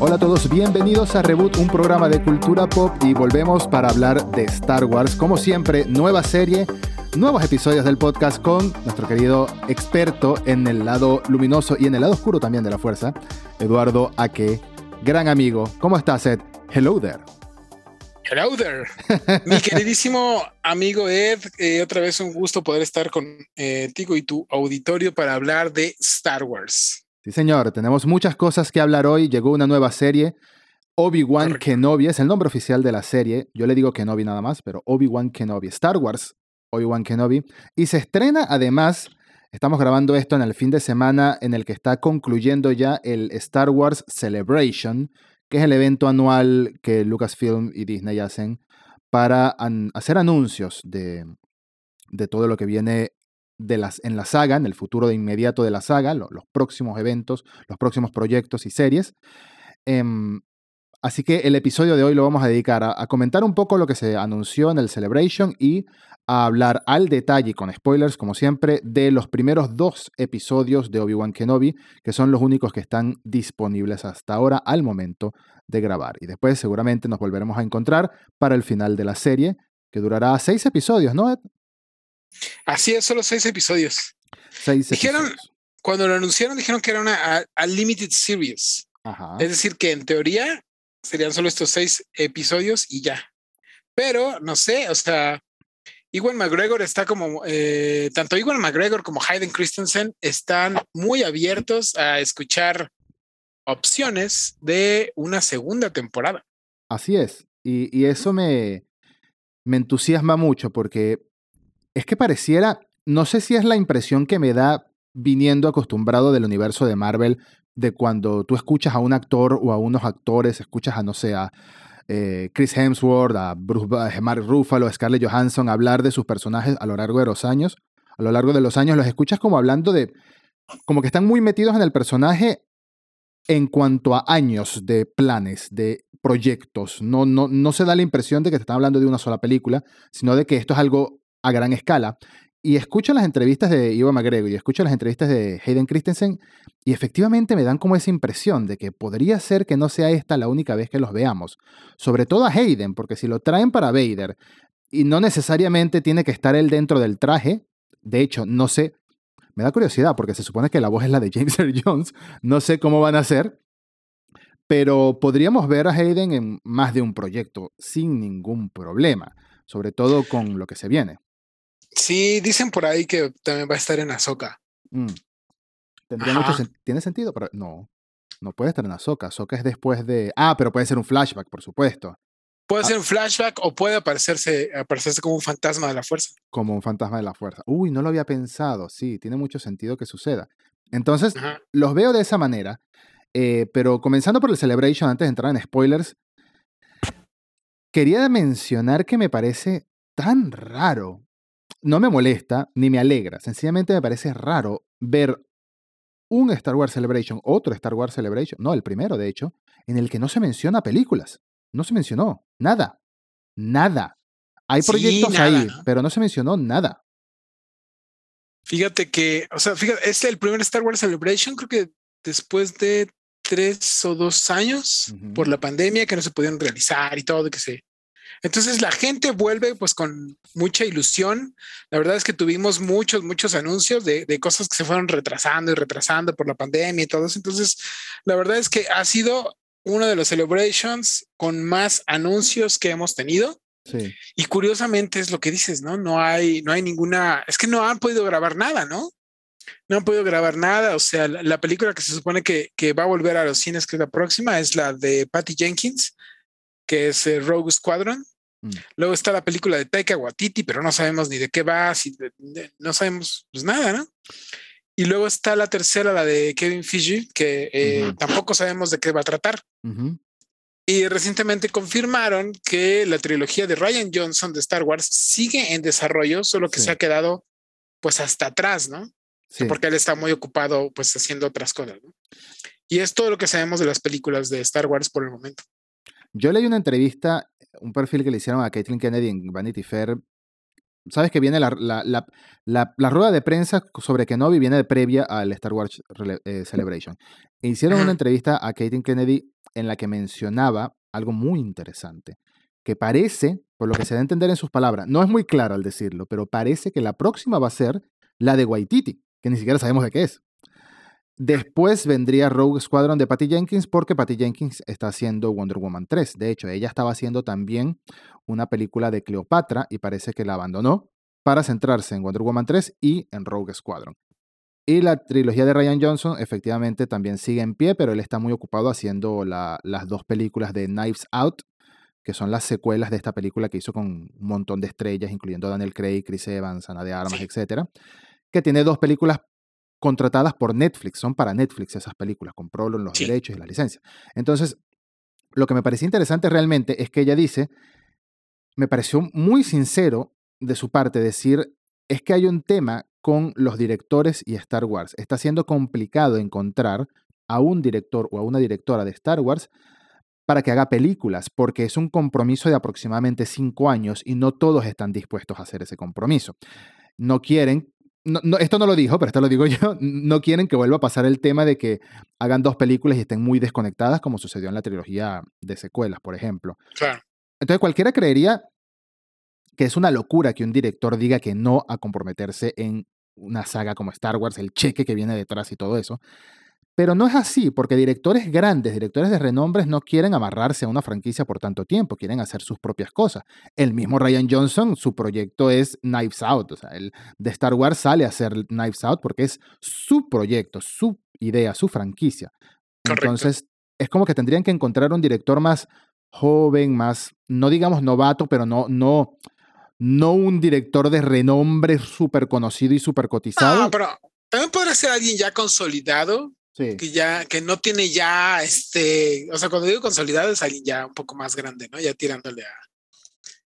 Hola a todos, bienvenidos a Reboot, un programa de cultura pop y volvemos para hablar de Star Wars. Como siempre, nueva serie, nuevos episodios del podcast con nuestro querido experto en el lado luminoso y en el lado oscuro también de la fuerza, Eduardo Aque, gran amigo. ¿Cómo estás, Ed? Hello there. Hello there. Mi queridísimo amigo Ed, eh, otra vez un gusto poder estar contigo eh, y tu auditorio para hablar de Star Wars. Sí, señor, tenemos muchas cosas que hablar hoy. Llegó una nueva serie. Obi-Wan Kenobi es el nombre oficial de la serie. Yo le digo Kenobi nada más, pero Obi-Wan Kenobi. Star Wars, Obi-Wan Kenobi. Y se estrena además, estamos grabando esto en el fin de semana en el que está concluyendo ya el Star Wars Celebration, que es el evento anual que Lucasfilm y Disney hacen para hacer anuncios de, de todo lo que viene de las, en la saga, en el futuro de inmediato de la saga, los próximos eventos, los próximos proyectos y series. Em, así que el episodio de hoy lo vamos a dedicar a, comentar un poco lo que se anunció en el Celebration y a hablar al detalle, con spoilers como siempre, de los primeros dos episodios de Obi-Wan Kenobi, que son los únicos que están disponibles hasta ahora al momento de grabar. Y después seguramente nos volveremos a encontrar para el final de la serie, que durará seis episodios, ¿no? Así es, solo seis episodios. Seis dijeron, cuando lo anunciaron, dijeron que era una limited series. Es decir, que en teoría serían solo estos seis episodios y ya. Pero no sé, o sea, Iwan McGregor está como, eh, tanto Iwan McGregor como Hayden Christensen están muy abiertos a escuchar opciones de una segunda temporada. Así es. Y, y eso me, me entusiasma mucho porque es que pareciera, no sé si es la impresión que me da viniendo acostumbrado del universo de Marvel, de cuando tú escuchas a un actor o a unos actores, escuchas a, no sé, a eh, Chris Hemsworth, a Bruce, Mark Ruffalo, a Scarlett Johansson hablar de sus personajes a lo largo de los años. A lo largo de los años los escuchas como hablando de, como que están muy metidos en el personaje en cuanto a años de planes, de proyectos. No, no, no se da la impresión de que te están hablando de una sola película, sino de que esto es algo a gran escala. Y escucho las entrevistas de Ivo McGregor y escucho las entrevistas de Hayden Christensen y efectivamente me dan como esa impresión de que podría ser que no sea esta la única vez que los veamos. Sobre todo a Hayden, porque si lo traen para Vader y no necesariamente tiene que estar él dentro del traje, de hecho, no sé, me da curiosidad porque se supone que la voz es la de James Earl Jones, no sé cómo van a hacer, pero podríamos ver a Hayden en más de un proyecto sin ningún problema, sobre todo con lo que se viene. Sí, dicen por ahí que también va a estar en Azoka. Mm. ¿Tiene sentido? Pero no, no puede estar en Azoka. Azoka es después de... Ah, pero puede ser un flashback, por supuesto. Puede ah ser un flashback o puede aparecerse, aparecerse como un fantasma de la fuerza. Como un fantasma de la fuerza. Uy, no lo había pensado. Sí, tiene mucho sentido que suceda. Entonces, los veo de esa manera. Eh, pero comenzando por el Celebration, antes de entrar en spoilers, quería mencionar que me parece tan raro no me molesta ni me alegra. Sencillamente me parece raro ver un Star Wars Celebration, otro Star Wars Celebration, no, el primero de hecho, en el que no se menciona películas. No se mencionó nada. Nada. Hay proyectos ahí, pero no se mencionó nada. Fíjate que, o sea, fíjate, es el primer Star Wars Celebration, creo que después de tres o dos años por la pandemia que no se pudieron realizar y todo, que se entonces la gente vuelve pues con mucha ilusión. La verdad es que tuvimos muchos, muchos anuncios de, cosas que se fueron retrasando y retrasando por la pandemia y todo eso. Entonces, la verdad es que ha sido uno de los celebrations con más anuncios que hemos tenido. Sí. Y curiosamente es lo que dices, ¿no? No hay, no hay ninguna, es que no han podido grabar nada, ¿no? No han podido grabar nada. O sea, la, película que se supone que, que, va a volver a los cines, que es la próxima, es la de Patty Jenkins, que es eh, Rogue Squadron. Mm. Luego está la película de Taika Waititi, pero no sabemos ni de qué va, si no sabemos pues nada, ¿no? Y luego está la tercera, la de Kevin Feige, que eh, tampoco sabemos de qué va a tratar. Y recientemente confirmaron que la trilogía de Ryan Johnson de Star Wars sigue en desarrollo, solo que se ha quedado pues hasta atrás, ¿no? Porque él está muy ocupado pues haciendo otras cosas, ¿no? Y es todo lo que sabemos de las películas de Star Wars por el momento. Yo leí una entrevista, un perfil que le hicieron a Caitlin Kennedy en Vanity Fair, sabes que viene la, la, rueda de prensa sobre Kenobi viene de previa al Star Wars eh, Celebration. E hicieron una entrevista a Katie Kennedy en la que mencionaba algo muy interesante, que parece, por lo que se da a entender en sus palabras, no es muy claro al decirlo, pero parece que la próxima va a ser la de Waititi, que ni siquiera sabemos de qué es. Después vendría Rogue Squadron de Patty Jenkins porque Patty Jenkins está haciendo Wonder Woman 3. De hecho, ella estaba haciendo también una película de Cleopatra y parece que la abandonó para centrarse en Wonder Woman 3 y en Rogue Squadron. Y la trilogía de Ryan Johnson efectivamente también sigue en pie, pero él está muy ocupado haciendo las dos películas de Knives Out, que son las secuelas de esta película que hizo con un montón de estrellas, incluyendo Daniel Craig, Chris Evans, Ana de Armas, etc. Que tiene dos películas contratadas por Netflix, son para Netflix esas películas, compró los derechos y la licencia. Entonces, lo que me pareció interesante realmente es que ella dice, me pareció muy sincero de su parte decir, es que hay un tema con los directores y Star Wars. Está siendo complicado encontrar a un director o a una directora de Star Wars para que haga películas, porque es un compromiso de aproximadamente cinco años y no todos están dispuestos a hacer ese compromiso. No quieren no, esto no lo dijo, pero esto lo digo yo, no quieren que vuelva a pasar el tema de que hagan dos películas y estén muy desconectadas, como sucedió en la trilogía de secuelas, por ejemplo. Claro. Entonces cualquiera creería que es una locura que un director diga que no a comprometerse en una saga como Star Wars, el cheque que viene detrás y todo eso. Pero no es así, porque directores grandes, directores de renombres no quieren amarrarse a una franquicia por tanto tiempo, quieren hacer sus propias cosas. El mismo Ryan Johnson, su proyecto es Knives Out, o sea, el de Star Wars sale a hacer Knives Out porque es su proyecto, su idea, su franquicia. Entonces, es como que tendrían que encontrar un director más joven, más, no digamos novato, pero no, no, no un director de renombre súper conocido y súper cotizado. No, pero también podría ser alguien ya consolidado que ya, que no tiene ya este, o sea, cuando digo consolidado es alguien ya un poco más grande, ¿no? Ya tirándole a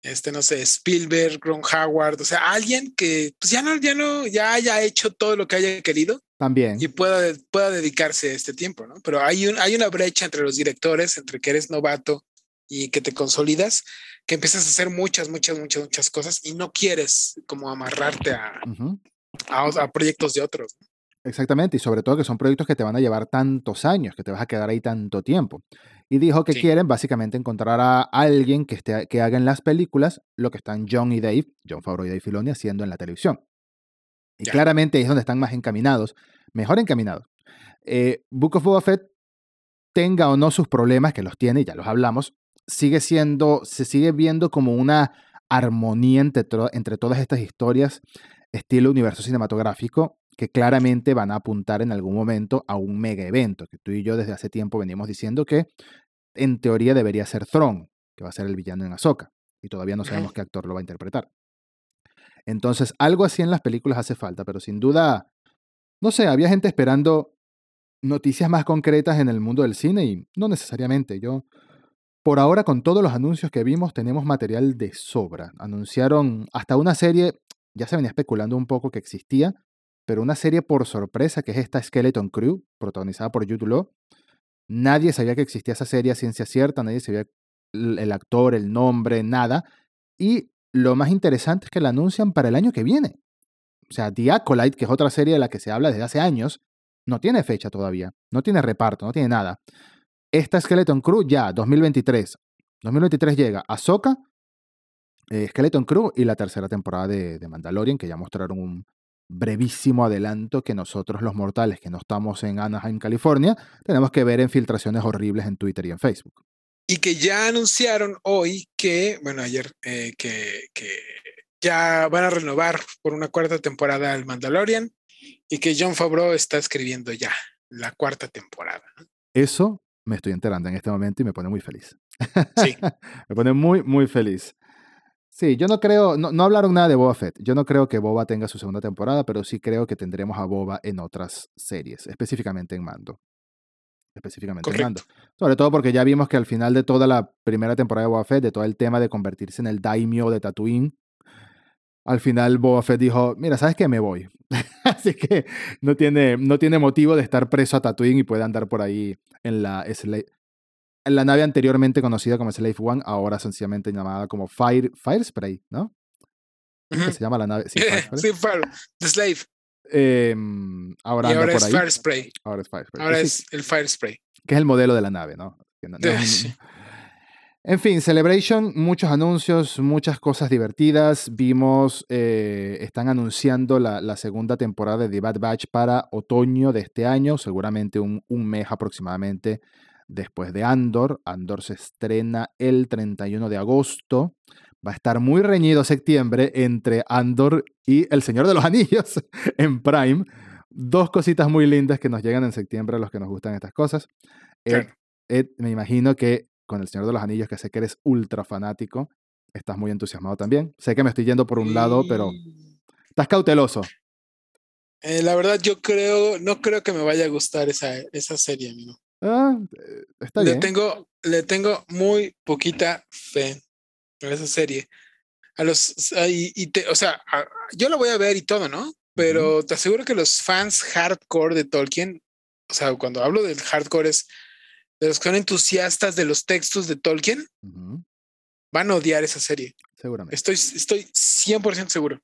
este, no sé, Spielberg, Ron Howard, o sea, alguien que pues ya no, ya no, ya haya hecho todo lo que haya querido. También. Y pueda, pueda dedicarse a este tiempo, ¿no? Pero hay, un, hay una brecha entre los directores, entre que eres novato y que te consolidas, que empiezas a hacer muchas, muchas, muchas, muchas cosas y no quieres como amarrarte a, a, a, proyectos de otros. ¿no? Exactamente, y sobre todo que son proyectos que te van a llevar tantos años, que te vas a quedar ahí tanto tiempo. Y dijo que quieren básicamente encontrar a alguien que, esté, que haga en las películas lo que están John y Dave, John Favreau y Dave Filoni, haciendo en la televisión. Y claramente es donde están más encaminados, mejor encaminados. Eh, Book of Boba Fett tenga o no sus problemas, que los tiene, ya los hablamos, sigue siendo, se sigue viendo como una armonía entre, entre todas estas historias, estilo universo cinematográfico, que claramente van a apuntar en algún momento a un mega evento, que tú y yo desde hace tiempo venimos diciendo que en teoría debería ser Thrawn, que va a ser el villano en Ahsoka, y todavía no sabemos qué actor lo va a interpretar. Entonces, algo así en las películas hace falta, pero sin duda, no sé, había gente esperando noticias más concretas en el mundo del cine y no necesariamente. Yo, por ahora, con todos los anuncios que vimos, tenemos material de sobra. Anunciaron hasta una serie, ya se venía especulando un poco que existía, pero una serie por sorpresa, que es esta Skeleton Crew, protagonizada por Jude Law. Nadie sabía que existía esa serie a ciencia cierta, nadie sabía el actor, el nombre, nada. Y lo más interesante es que la anuncian para el año que viene. O sea, The Acolyte, que es otra serie de la que se habla desde hace años, no tiene fecha todavía, no tiene reparto, no tiene nada. Esta Skeleton Crew ya, 2023. 2023 llega Ahsoka, eh, Skeleton Crew y la tercera temporada de, de Mandalorian, que ya mostraron un, brevísimo adelanto que nosotros los mortales que no estamos en Anaheim, California, tenemos que ver en filtraciones horribles en Twitter y en Facebook. Y que ya anunciaron hoy que, bueno, ayer, eh, que, que ya van a renovar por una cuarta temporada el Mandalorian y que John Favreau está escribiendo ya la cuarta temporada. Eso me estoy enterando en este momento y me pone muy feliz. Sí. me pone muy, muy feliz. Sí, yo no creo, no, no, hablaron nada de Boba Fett. Yo no creo que Boba tenga su segunda temporada, pero sí creo que tendremos a Boba en otras series, específicamente en Mando. Específicamente en Mando. Sobre todo porque ya vimos que al final de toda la primera temporada de Boba Fett, de todo el tema de convertirse en el daimyo de Tatooine, al final Boba Fett dijo, mira, ¿sabes qué? Me voy. Así que no tiene, no tiene motivo de estar preso a Tatooine y puede andar por ahí en la, la nave anteriormente conocida como Slave One, ahora sencillamente llamada como Fire, Fire Spray, ¿no? se llama la nave. Sí, Fire, The Slave. Em, ahora, y ahora es Fire Spray. Ahora es Fire Spray. Ahora es el Fire Spray. Que es el modelo de la nave, ¿no? en fin, Celebration, muchos anuncios, muchas cosas divertidas. Vimos, eh, están anunciando la, segunda temporada de The Bad Batch para otoño de este año, seguramente un, un mes aproximadamente después de Andor. Andor se estrena el 31 de agosto. Va a estar muy reñido septiembre entre Andor y El Señor de los Anillos en Prime. Dos cositas muy lindas que nos llegan en septiembre a los que nos gustan estas cosas. Ed, me imagino que con El Señor de los Anillos, que sé que eres ultra fanático, estás muy entusiasmado también. Sé que me estoy yendo por un lado, pero estás cauteloso. Eh, la verdad, yo creo, no creo que me vaya a gustar esa, esa serie, amigo. Ah, está le bien. Tengo, le tengo muy poquita fe en esa serie. A los, y, te, o sea, yo lo voy a ver y todo, ¿no? Pero te aseguro que los fans hardcore de Tolkien, o sea, cuando hablo del hardcore es de los que son entusiastas de los textos de Tolkien, van a odiar esa serie. Seguramente. Estoy, estoy 100% seguro.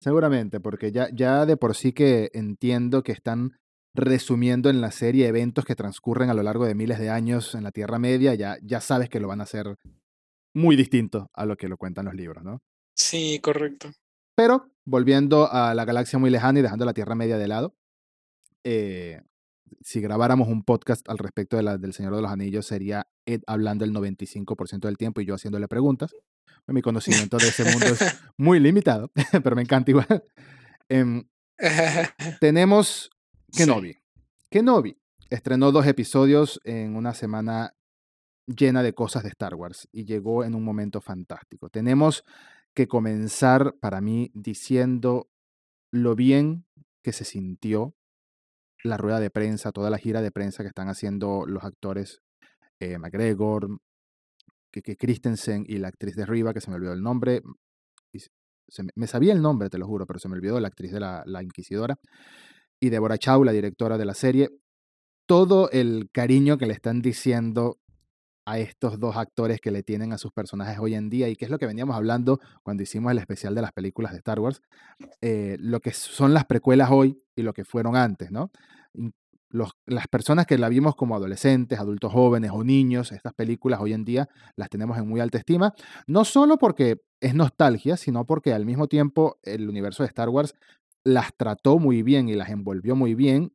Seguramente, porque ya, ya de por sí que entiendo que están resumiendo en la serie eventos que transcurren a lo largo de miles de años en la Tierra Media, ya, ya sabes que lo van a hacer muy distinto a lo que lo cuentan los libros, ¿no? Sí, correcto. Pero volviendo a la galaxia muy lejana y dejando la Tierra Media de lado, eh, si grabáramos un podcast al respecto de la, del Señor de los Anillos, sería Ed hablando el 95% del tiempo y yo haciéndole preguntas. Mi conocimiento de ese mundo es muy limitado, pero me encanta igual. Em, tenemos Kenobi. Kenobi estrenó dos episodios en una semana llena de cosas de Star Wars y llegó en un momento fantástico. Tenemos que comenzar para mí diciendo lo bien que se sintió la rueda de prensa, toda la gira de prensa que están haciendo los actores eh, McGregor, que, Christensen y la actriz de Riva, que se me olvidó el nombre. me, sabía el nombre, te lo juro, pero se me olvidó la actriz de la Inquisidora y Deborah Chow, la directora de la serie, todo el cariño que le están diciendo a estos dos actores que le tienen a sus personajes hoy en día y que es lo que veníamos hablando cuando hicimos el especial de las películas de Star Wars, eh, lo que son las precuelas hoy y lo que fueron antes, ¿no? Las personas que la vimos como adolescentes, adultos jóvenes o niños, estas películas hoy en día las tenemos en muy alta estima, no solo porque es nostalgia, sino porque al mismo tiempo el universo de Star Wars las trató muy bien y las envolvió muy bien,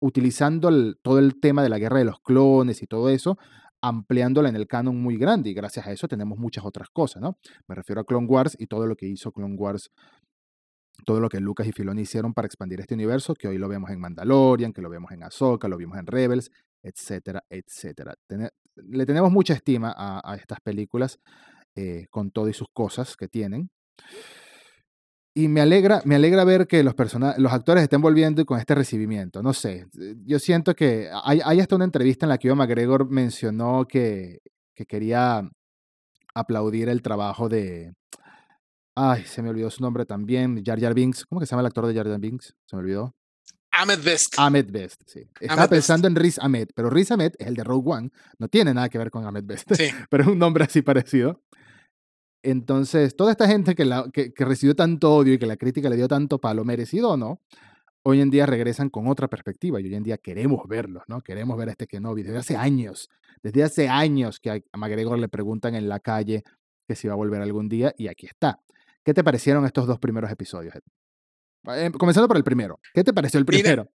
utilizando todo el tema de la guerra de los clones y todo eso, ampliándola en el canon muy grande y gracias a eso tenemos muchas otras cosas, ¿no? Me refiero a Clone Wars y todo lo que hizo Clone Wars, todo lo que Lucas y Filoni hicieron para expandir este universo, que hoy lo vemos en Mandalorian, que lo vemos en Ahsoka, lo vimos en Rebels, etcétera, etcétera. le tenemos mucha estima a, estas películas eh, con todo y sus cosas que tienen. Y me alegra, me alegra ver que los, los actores estén volviendo con este recibimiento. No sé, yo siento que hay, hay hasta una entrevista en la que Ivan McGregor mencionó que, que quería aplaudir el trabajo de... Ay, se me olvidó su nombre también, Jar Jar Binks. ¿Cómo que se llama el actor de Jar Jar Binks? Se me olvidó. Ahmed Best. Ahmed Best, sí. Estaba pensando en Riz Ahmed, pero Riz Ahmed es el de Rogue One. No tiene nada que ver con Ahmed Best. Sí. pero es un nombre así parecido. Entonces, toda esta gente que, la, que, recibió tanto odio y que la crítica le dio tanto palo, merecido o no, hoy en día regresan con otra perspectiva y hoy en día queremos verlos, ¿no? Queremos ver a este Kenobi desde hace años, desde hace años que a McGregor le preguntan en la calle que si va a volver algún día y aquí está. ¿Qué te parecieron estos dos primeros episodios? Eh, comenzando por el primero. ¿Qué te pareció el primero?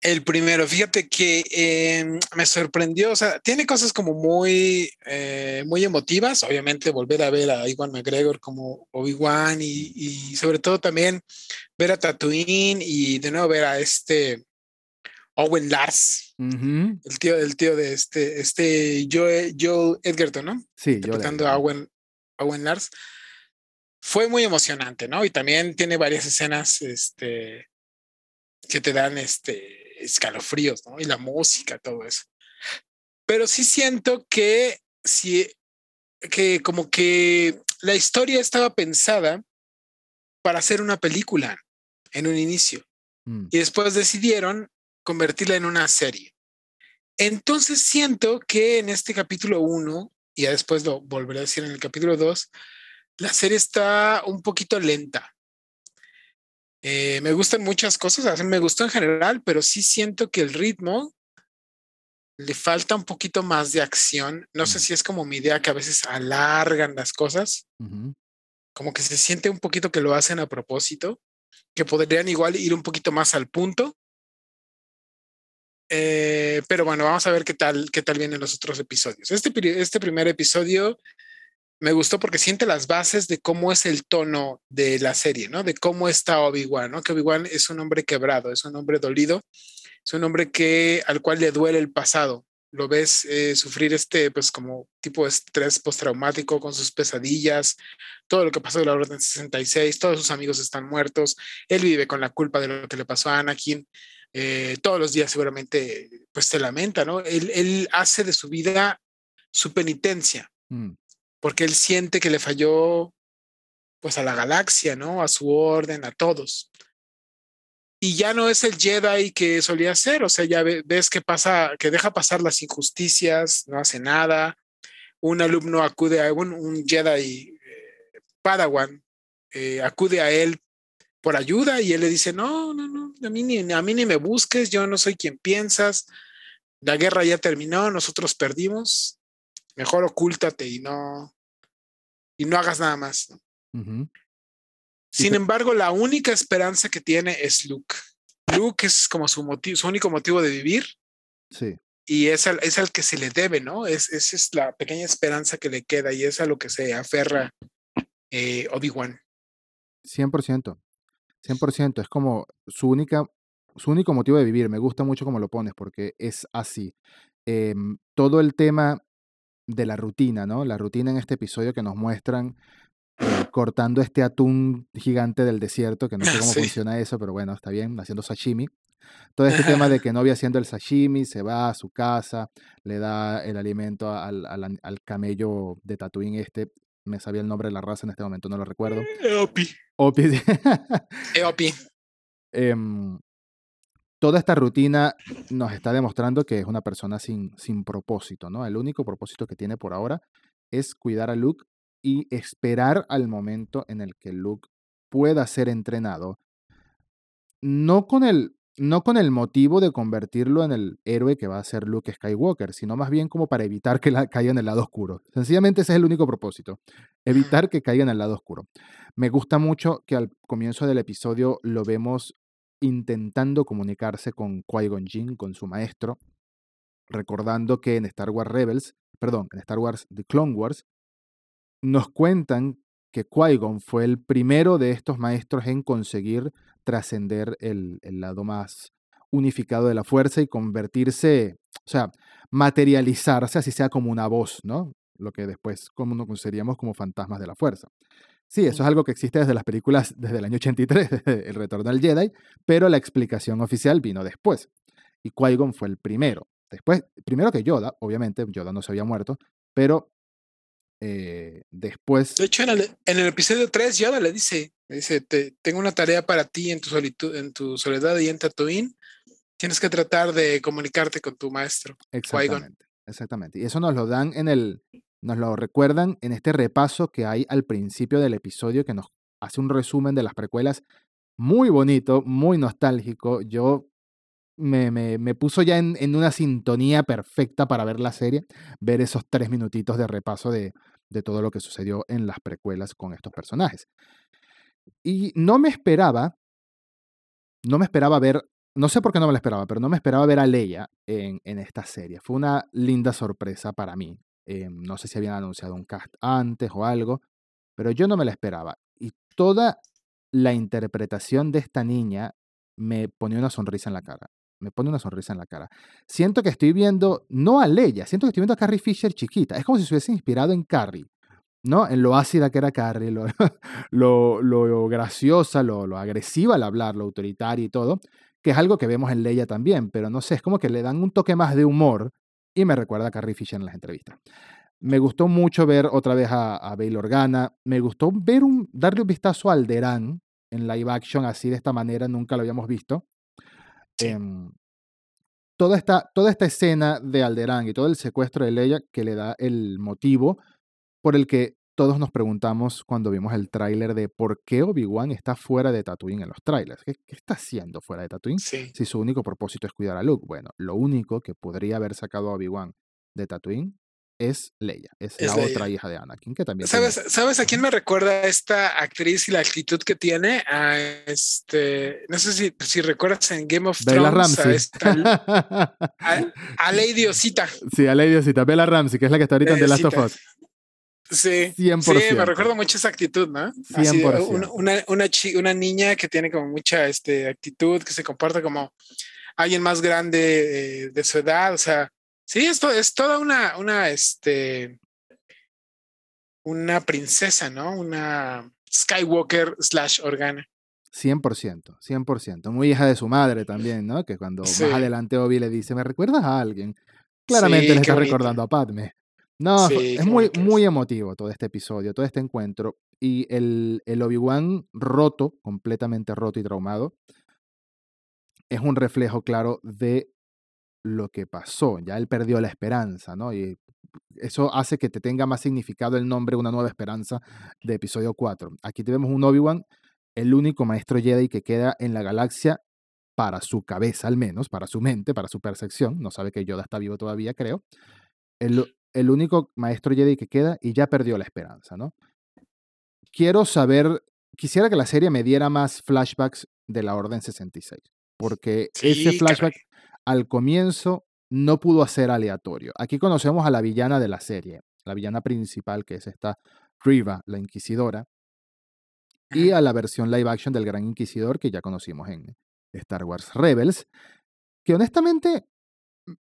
El primero, fíjate que em, me sorprendió, o sea, tiene cosas como muy, eh, muy emotivas, obviamente volver a ver a Iwan McGregor como Obi-Wan y, sobre todo también ver a Tatooine y de nuevo ver a este Owen Lars, el tío, el tío de este, este Joe, Joe Edgerton, ¿no? Sí, interpretando a Owen, Owen Lars. Fue muy emocionante, ¿no? Y también tiene varias escenas, este, que te dan este escalofríos, ¿no? Y la música, todo eso. Pero sí siento que sí, que como que la historia estaba pensada para hacer una película en un inicio. Mm. Y después decidieron convertirla en una serie. Entonces siento que en este capítulo 1, y después lo volveré a decir en el capítulo 2, la serie está un poquito lenta. Eh, me gustan muchas cosas, me gustó en general, pero sí siento que el ritmo le falta un poquito más de acción. No sé si es como mi idea que a veces alargan las cosas. Como que se siente un poquito que lo hacen a propósito, que podrían igual ir un poquito más al punto. Eh, pero bueno, vamos a ver qué tal, qué tal vienen los otros episodios. Este, este primer episodio me gustó porque siente las bases de cómo es el tono de la serie, ¿no? De cómo está Obi-Wan, ¿no? Que Obi-Wan es un hombre quebrado, es un hombre dolido, es un hombre que al cual le duele el pasado. Lo ves eh, sufrir este, pues, como tipo de estrés postraumático con sus pesadillas, todo lo que pasó de la Orden 66, todos sus amigos están muertos, él vive con la culpa de lo que le pasó a Anakin, eh, todos los días seguramente, pues, se lamenta, ¿no? Él, hace de su vida su penitencia. Mm porque él siente que le falló pues a la galaxia, ¿no? A su orden, a todos. Y ya no es el Jedi que solía ser, o sea, ya ves que pasa, que deja pasar las injusticias, no hace nada. Un alumno acude a un, Jedi eh, Padawan, eh, acude a él por ayuda y él le dice, no, no, no, a mí, ni, a mí ni me busques, yo no soy quien piensas, la guerra ya terminó, nosotros perdimos, mejor ocúltate y no, y no hagas nada más. Sin embargo, la única esperanza que tiene es Luke. Luke es como su, motivo, su único motivo de vivir. Sí. Y es al, es al que se le debe, ¿no? Es, esa es la pequeña esperanza que le queda y es a lo que se aferra eh, Obi-Wan. 100%. 100%. Es como su, única, su único motivo de vivir. Me gusta mucho como lo pones porque es así. Em, todo el tema de la rutina, ¿no? La rutina en este episodio que nos muestran eh, cortando este atún gigante del desierto, que no sé cómo funciona eso, pero bueno, está bien, haciendo sashimi. Todo este tema de que no había haciendo el sashimi, se va a su casa, le da el alimento al, camello de Tatooine este, me sabía el nombre de la raza en este momento, no lo recuerdo. Eopi. Opi. Eopi. Em, toda esta rutina nos está demostrando que es una persona sin, sin propósito, ¿no? El único propósito que tiene por ahora es cuidar a Luke y esperar al momento en el que Luke pueda ser entrenado, no con el, no con el motivo de convertirlo en el héroe que va a ser Luke Skywalker, sino más bien como para evitar que caiga en el lado oscuro. Sencillamente ese es el único propósito, evitar que caiga en el lado oscuro. Me gusta mucho que al comienzo del episodio lo vemos intentando comunicarse con Qui-Gon Jinn, con su maestro, recordando que en Star Wars Rebels, perdón, en Star Wars The Clone Wars, nos cuentan que Qui-Gon fue el primero de estos maestros en conseguir trascender el, lado más unificado de la fuerza y convertirse, o sea, materializarse, así sea como una voz, ¿no? Lo que después como nos conoceríamos como fantasmas de la fuerza. Sí, eso es algo que existe desde las películas desde el año 83, desde El Retorno al Jedi, pero la explicación oficial vino después. Y Qui-Gon fue el primero. Después, primero que Yoda, obviamente, Yoda no se había muerto, pero eh, después... De hecho, en el, episodio 3, Yoda le dice, le dice, tengo una tarea para ti en tu, solitud, en tu soledad y en Tatooine. Tienes que tratar de comunicarte con tu maestro. Exactamente. Exactamente. Y eso nos lo dan en el, nos lo recuerdan en este repaso que hay al principio del episodio que nos hace un resumen de las precuelas muy bonito, muy nostálgico. Yo me, me, puso ya en, en, una sintonía perfecta para ver la serie, ver esos tres minutitos de repaso de, de todo lo que sucedió en las precuelas con estos personajes. Y no me esperaba, no me esperaba ver, no sé por qué no me la esperaba, pero no me esperaba ver a Leia en, en esta serie. Fue una linda sorpresa para mí. Em, no sé si habían anunciado un cast antes o algo, pero yo no me la esperaba. Y toda la interpretación de esta niña me pone una sonrisa en la cara. Me pone una sonrisa en la cara. Siento que estoy viendo, no a Leia, siento que estoy viendo a Carrie Fisher chiquita. Es como si se hubiese inspirado en Carrie, ¿no? En lo ácida que era Carrie, lo, lo, graciosa, lo, lo agresiva al hablar, lo autoritaria y todo, que es algo que vemos en Leia también, pero no sé, es como que le dan un toque más de humor y me recuerda a Carrie Fisher en las entrevistas. Me gustó mucho ver otra vez a, a Bail Organa. Me gustó ver un, darle un vistazo a Alderán en live action así de esta manera, nunca lo habíamos visto. Em, toda, esta, toda esta escena de Alderán y todo el secuestro de Leia que le da el motivo por el que todos nos preguntamos cuando vimos el tráiler de por qué Obi-Wan está fuera de Tatooine en los trailers. ¿Qué, está haciendo fuera de Tatooine? Si su único propósito es cuidar a Luke. Bueno, lo único que podría haber sacado a Obi-Wan de Tatooine es Leia, es, la otra hija de Anakin, que también. ¿Sabes, ¿Sabes a quién me recuerda esta actriz y la actitud que tiene? A este, no sé si, si recuerdas en Game of Bella Thrones. A, Lady Osita. Sí, a Lady Osita. Bella Ramsey, que es la que está ahorita en The Last of Us. Sí, 100%. sí, me recuerdo mucho esa actitud, ¿no? 100%. una, una, una, niña que tiene como mucha este, actitud, que se comporta como alguien más grande eh, de su edad, o sea, Sí, esto es toda una, una, este, una princesa, ¿no? Una Skywalker slash Organa. 100%, 100%. Muy hija de su madre también, ¿no? Que cuando más adelante Obi le dice, ¿me recuerdas a alguien? Claramente le está recordando a Padme. No, es muy, muy emotivo todo este episodio, todo este encuentro. Y el, el Obi-Wan roto, completamente roto y traumado, es un reflejo claro de lo que pasó, ya él perdió la esperanza, ¿no? Y eso hace que te tenga más significado el nombre Una nueva esperanza de episodio 4. Aquí tenemos un Obi-Wan, el único maestro Jedi que queda en la galaxia para su cabeza al menos, para su mente, para su percepción, no sabe que Yoda está vivo todavía, creo. El, el único maestro Jedi que queda y ya perdió la esperanza, ¿no? Quiero saber, quisiera que la serie me diera más flashbacks de la Orden 66, porque ese flashback al comienzo no pudo ser aleatorio. Aquí conocemos a la villana de la serie, la villana principal, que es esta Riva, la Inquisidora, y a la versión live action del Gran Inquisidor que ya conocimos en Star Wars Rebels, que honestamente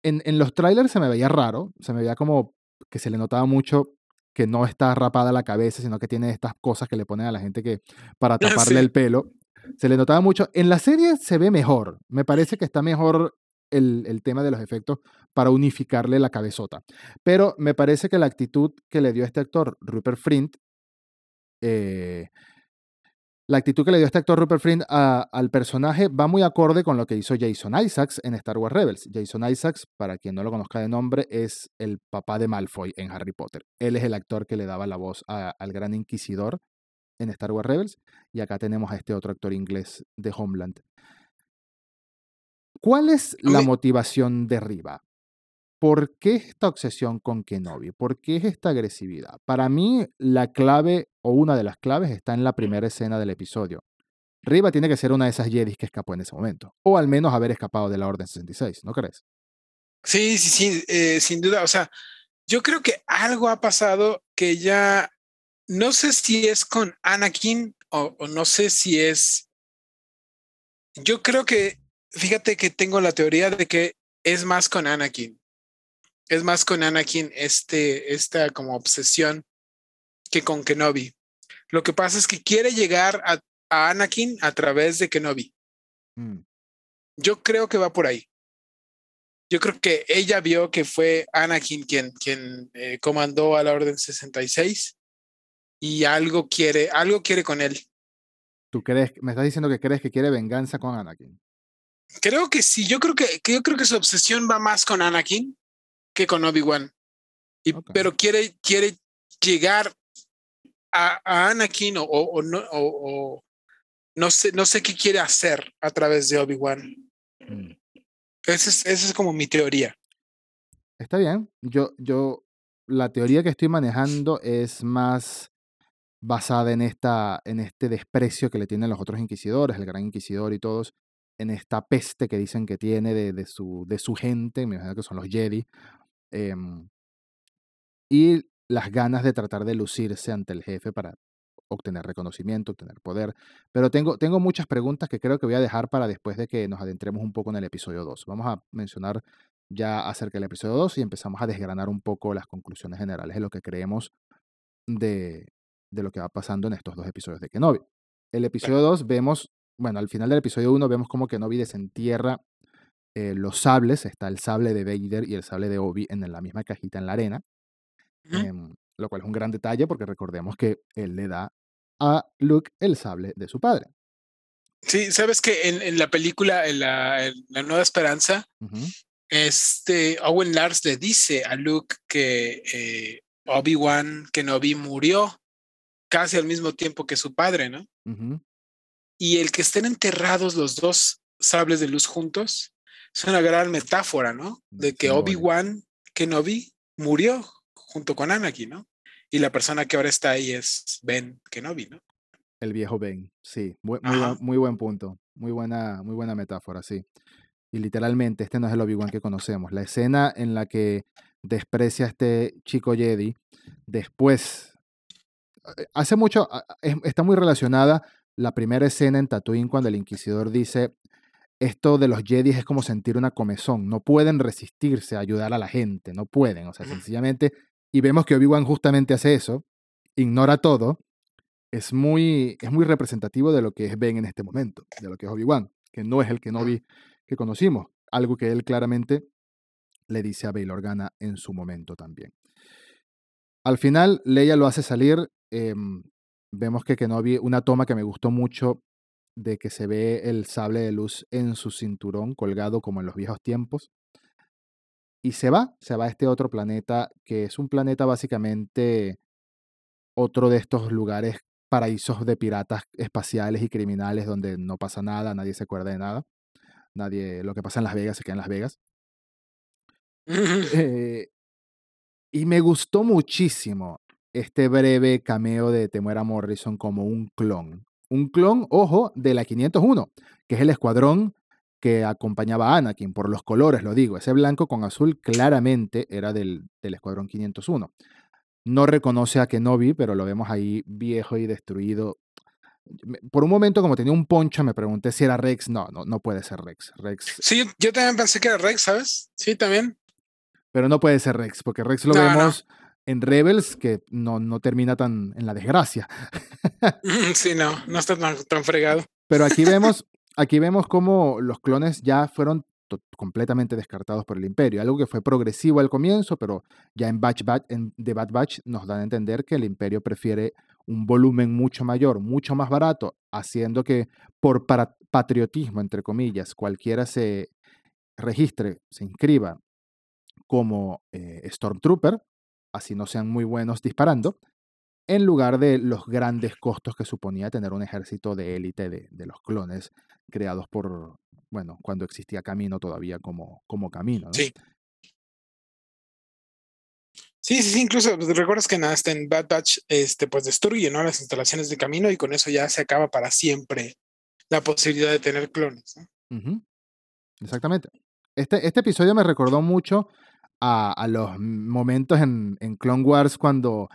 en, en los trailers se me veía raro, se me veía como que se le notaba mucho que no está rapada la cabeza, sino que tiene estas cosas que le ponen a la gente que para taparle el pelo. Se le notaba mucho. En la serie se ve mejor. Me parece que está mejor el, tema de los efectos para unificarle la cabezota. Pero me parece que la actitud que le dio este actor, Rupert Friend, eh, la actitud que le dio este actor Rupert Friend al personaje va muy acorde con lo que hizo Jason Isaacs en Star Wars Rebels. Jason Isaacs, para quien no lo conozca de nombre, es el papá de Malfoy en Harry Potter. Él es el actor que le daba la voz al gran inquisidor en Star Wars Rebels. Y acá tenemos a este otro actor inglés de Homeland. ¿Cuál es la motivación de Riva? ¿Por qué esta obsesión con Kenobi? ¿Por qué es esta agresividad? Para mí, la clave o una de las claves está en la primera escena del episodio. Riva tiene que ser una de esas Jedi que escapó en ese momento, o al menos haber escapado de la Orden 66, ¿no crees? Sí, sí, sí, eh, sin duda. O sea, yo creo que algo ha pasado que ya no sé si es con Anakin o no sé si es. Yo creo que fíjate que tengo la teoría de que es más con Anakin. Es más con Anakin este, esta como obsesión que con Kenobi. Lo que pasa es que quiere llegar a, Anakin a través de Kenobi. Mm. Yo creo que va por ahí. Yo creo que ella vio que fue Anakin quien, quien eh, comandó a la Orden 66 y algo quiere, algo quiere con él. ¿Tú crees, me estás diciendo que crees que quiere venganza con Anakin? Creo que sí, yo creo que, yo creo que su obsesión va más con Anakin que con Obi-Wan. Pero quiere, quiere llegar a, Anakin o, no, o, no, sé, no sé qué quiere hacer a través de Obi-Wan. Mm. Esa es, esa es como mi teoría. Está bien. Yo, yo, la teoría que estoy manejando es más basada en, esta, en este desprecio que le tienen los otros inquisidores, el gran inquisidor y todos, en esta peste que dicen que tiene de, su, de su gente, me imagino que son los Jedi, em, y las ganas de tratar de lucirse ante el jefe para obtener reconocimiento, obtener poder. Pero tengo, tengo muchas preguntas que creo que voy a dejar para después de que nos adentremos un poco en el episodio 2. Vamos a mencionar ya acerca del episodio 2 y empezamos a desgranar un poco las conclusiones generales de lo que creemos de, de lo que va pasando en estos dos episodios de Kenobi. El episodio 2 vemos bueno, al final del episodio 1 vemos como Kenobi desentierra eh, los sables. Está el sable de Vader y el sable de Obi en la misma cajita en la arena. Em, lo cual es un gran detalle porque recordemos que él le da a Luke el sable de su padre. Sí, sabes que en, la película, en la, Nueva Esperanza, este Owen Lars le dice a Luke que eh, Obi-Wan Kenobi murió casi al mismo tiempo que su padre, ¿no? Y el que estén enterrados los dos sables de luz juntos es una gran metáfora, ¿no? De que Obi-Wan Kenobi murió junto con Anakin, ¿no? Y la persona que ahora está ahí es Ben Kenobi, ¿no? El viejo Ben, sí, muy, muy, buen punto, muy buena, muy buena metáfora, sí. Y literalmente, este no es el Obi-Wan que conocemos. La escena en la que desprecia a este chico Jedi, después, eh, hace mucho, está muy relacionada la primera escena en Tatooine cuando el Inquisidor dice, esto de los Jedi es como sentir una comezón, no pueden resistirse a ayudar a la gente, no pueden, o sea, sencillamente, y vemos que Obi-Wan justamente hace eso, ignora todo, es muy, es muy representativo de lo que es Ben en este momento, de lo que es Obi-Wan, que no es el que no vi que conocimos, algo que él claramente le dice a Bail Organa en su momento también. Al final, Leia lo hace salir. Em, vemos que Kenobi, una toma que me gustó mucho de que se ve el sable de luz en su cinturón colgado como en los viejos tiempos. Y se va, se va a este otro planeta, que es un planeta básicamente otro de estos lugares, paraísos de piratas espaciales y criminales donde no pasa nada, nadie se acuerda de nada. Nadie, lo que pasa en Las Vegas se queda en Las Vegas. Eh, y me gustó muchísimo este breve cameo de Temuera Morrison como un clon. Un clon, ojo, de la 501, que es el escuadrón que acompañaba a Anakin, por los colores lo digo. Ese blanco con azul claramente era del, del escuadrón 501. No reconoce a Kenobi, pero lo vemos ahí viejo y destruido. Por un momento, como tenía un poncho, me pregunté si era Rex. No, no, no puede ser Rex. Rex. Sí, yo también pensé que era Rex, ¿sabes? Sí, también. Pero no puede ser Rex, porque Rex lo vemos en Rebels, que no, no termina tan en la desgracia. sí, no, no está tan, fregado. Pero aquí vemos, aquí vemos cómo los clones ya fueron completamente descartados por el imperio, algo que fue progresivo al comienzo, pero ya en Batch Batch, en The Bad Batch nos dan a entender que el imperio prefiere un volumen mucho mayor, mucho más barato, haciendo que por patriotismo, entre comillas, cualquiera se registre, se inscriba como eh, Stormtrooper, así no sean muy buenos disparando, en lugar de los grandes costos que suponía tener un ejército de élite de, los clones creados por, bueno, cuando existía Camino todavía como, como Camino. Sí. Sí, sí, incluso pues, recuerdas que en Bad Batch, este, pues destruye ¿no? las instalaciones de camino y con eso ya se acaba para siempre la posibilidad de tener clones. Exactamente. Este, este episodio me recordó mucho a, los momentos en, en, Clone Wars cuando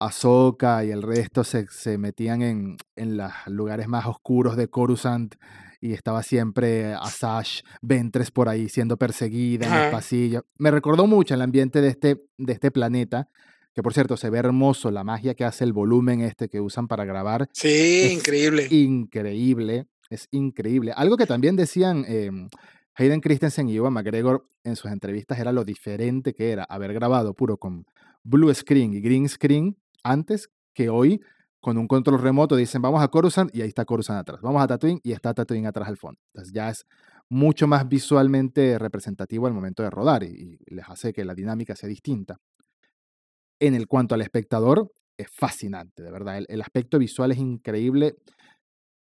Ahsoka y el resto se, se metían en, en los lugares más oscuros de Coruscant y estaba siempre Asash Ventres por ahí siendo perseguida en el pasillo. Me recordó mucho el ambiente de este, de este planeta, que por cierto se ve hermoso la magia que hace el volumen este que usan para grabar. Sí, increíble. Increíble, es increíble. Algo que también decían em, Hayden Christensen y Ewan McGregor en sus entrevistas era lo diferente que era haber grabado puro con blue screen y green screen antes que hoy con un control remoto dicen vamos a Coruscant y ahí está Coruscant atrás, vamos a Tatooine y está Tatooine atrás al fondo. Entonces ya es mucho más visualmente representativo al momento de rodar y, les hace que la dinámica sea distinta. En el cuanto al espectador, es fascinante, de verdad. el aspecto visual es increíble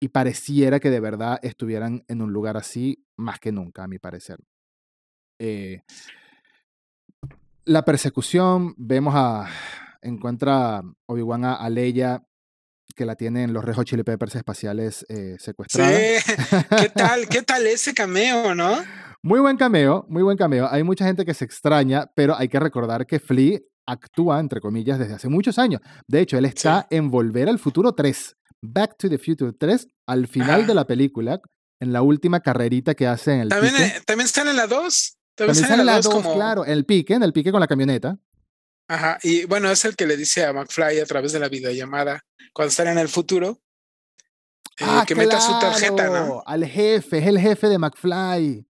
y pareciera que de verdad estuvieran en un lugar así más que nunca, a mi parecer. Eh, la persecución, vemos a. Encuentra Obi-Wan a, Leia, que la tienen los Rejo Chili Peppers espaciales eh, secuestrados. Sí, ¿qué tal? ¿Qué tal ese cameo, no? Muy buen cameo, muy buen cameo. Hay mucha gente que se extraña, pero hay que recordar que Flea actúa, entre comillas, desde hace muchos años. De hecho, él está en Volver al Futuro 3. Back to the Future 3, al final de la película, en la última carrerita que hace en el ¿También, pique. ¿También están en la 2? También, están en la 2, claro, en el pique, en el pique con la camioneta. Ajá, y bueno, es el que le dice a McFly a través de la videollamada, cuando están en el futuro, eh, ah, que meta su tarjeta, ¿no? Al jefe, es el jefe de McFly.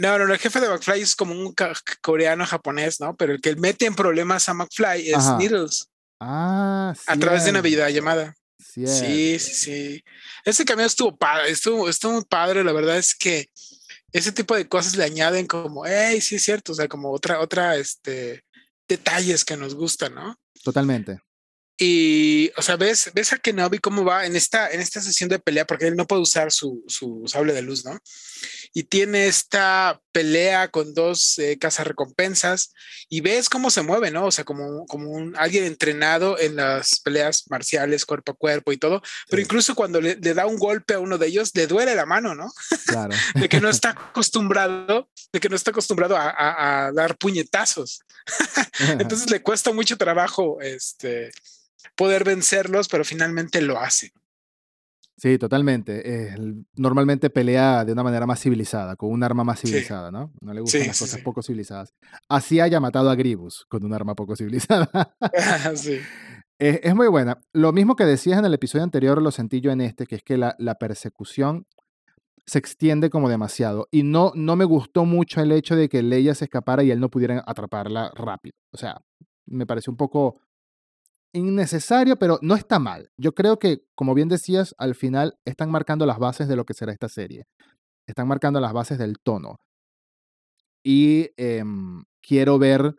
No, no, el jefe de McFly es como un coreano japonés, ¿no? Pero el que mete en problemas a McFly es Needles. Ah, sí. A través de una videollamada. Sí, sí, sí. Ese cameo estuvo padre, estuvo, estuvo muy padre. La verdad es que ese tipo de cosas le añaden como, hey, sí es cierto, o sea, como otra, otra, este, detalles que nos gustan, ¿no? Totalmente. Y, o sea, ves, ves a Kenobi cómo va en esta, en esta sesión de pelea, porque él no puede usar su, su sable de luz, ¿no? Y tiene esta pelea con dos eh, cazarrecompensas y ves cómo se mueve, ¿no? O sea, como, como un, alguien entrenado en las peleas marciales, cuerpo a cuerpo y todo. Pero incluso cuando le, da un golpe a uno de ellos, le duele la mano, ¿no? Claro. de que no está acostumbrado, de que no está acostumbrado a, a dar puñetazos. Entonces le cuesta mucho trabajo, este poder vencerlos, pero finalmente lo hace. Sí, totalmente. normalmente pelea de una manera más civilizada, con un arma más civilizada, ¿no? No le gustan las cosas poco civilizadas. Así haya matado a Gribus con un arma poco civilizada. sí. Es, muy buena. Lo mismo que decías en el episodio anterior lo sentí yo en este, que es que la, la persecución se extiende como demasiado. Y no, no me gustó mucho el hecho de que Leia se escapara y él no pudiera atraparla rápido. O sea, me pareció un poco innecesario, pero no está mal. Yo creo que, como bien decías, al final están marcando las bases de lo que será esta serie. Están marcando las bases del tono. Y em, quiero ver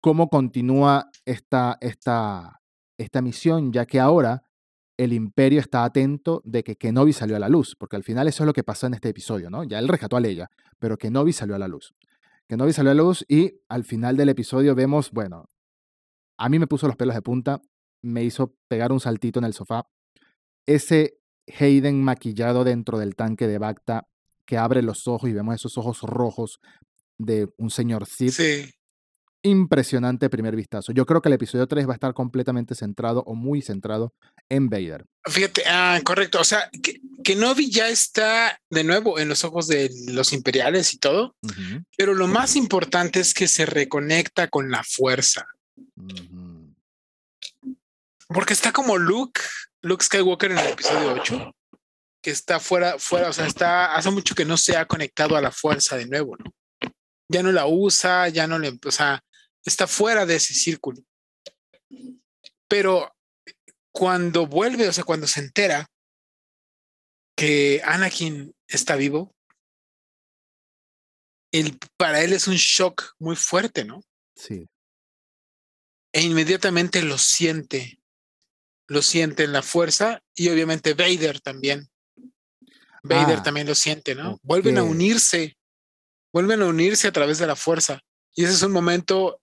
cómo continúa esta, esta, esta misión, ya que ahora el imperio está atento de que Kenobi salió a la luz, porque al final eso es lo que pasó en este episodio, ¿no? Ya él rescató a Leia, pero Kenobi salió a la luz. Kenobi salió a la luz y al final del episodio vemos, bueno, a mí me puso los pelos de punta, me hizo pegar un saltito en el sofá. Ese Hayden maquillado dentro del tanque de Bacta que abre los ojos y vemos esos ojos rojos de un señor Sith. Sí. Impresionante primer vistazo. Yo creo que el episodio 3 va a estar completamente centrado o muy centrado en Vader. Fíjate, ah, correcto. O sea, que, que Novi ya está de nuevo en los ojos de los imperiales y todo, pero lo más importante es que se reconecta con la fuerza. Porque está como Luke, Luke Skywalker en el episodio 8, que está fuera, fuera, o sea, está, hace mucho que no se ha conectado a la fuerza de nuevo, ¿no? Ya no la usa, ya no le, o sea, está fuera de ese círculo. Pero cuando vuelve, o sea, cuando se entera que Anakin está vivo, el, para él es un shock muy fuerte, ¿no? Sí e inmediatamente lo siente, lo siente en la fuerza y obviamente Vader también. Vader ah, también lo siente, ¿no? Vuelven a unirse, vuelven a unirse a través de la fuerza. Y ese es un momento,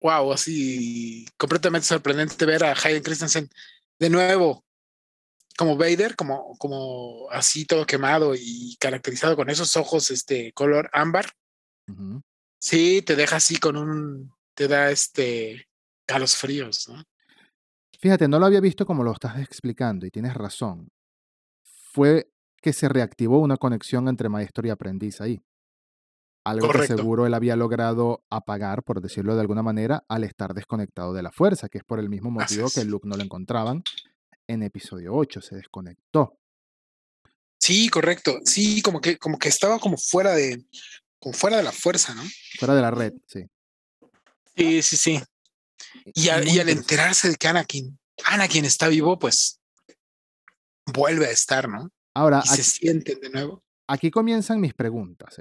wow, así completamente sorprendente ver a Hayden Christensen de nuevo como Vader, como, como así todo quemado y caracterizado con esos ojos, este color ámbar. Sí, te deja así con un, te da este, a los fríos, ¿no? Fíjate, no lo había visto como lo estás explicando y tienes razón. Fue que se reactivó una conexión entre maestro y aprendiz ahí. Algo que seguro él había logrado apagar, por decirlo de alguna manera, al estar desconectado de la fuerza, que es por el mismo motivo que Luke no lo encontraban en episodio 8, se desconectó. Sí, correcto. Sí, como que, como que estaba como fuera de, como fuera de la fuerza, ¿no? Fuera de la red, sí. Sí, sí, sí. Y, al enterarse de que Anakin, Anakin está vivo, pues vuelve a estar, ¿no? Ahora, se sienten de nuevo. Aquí comienzan mis preguntas.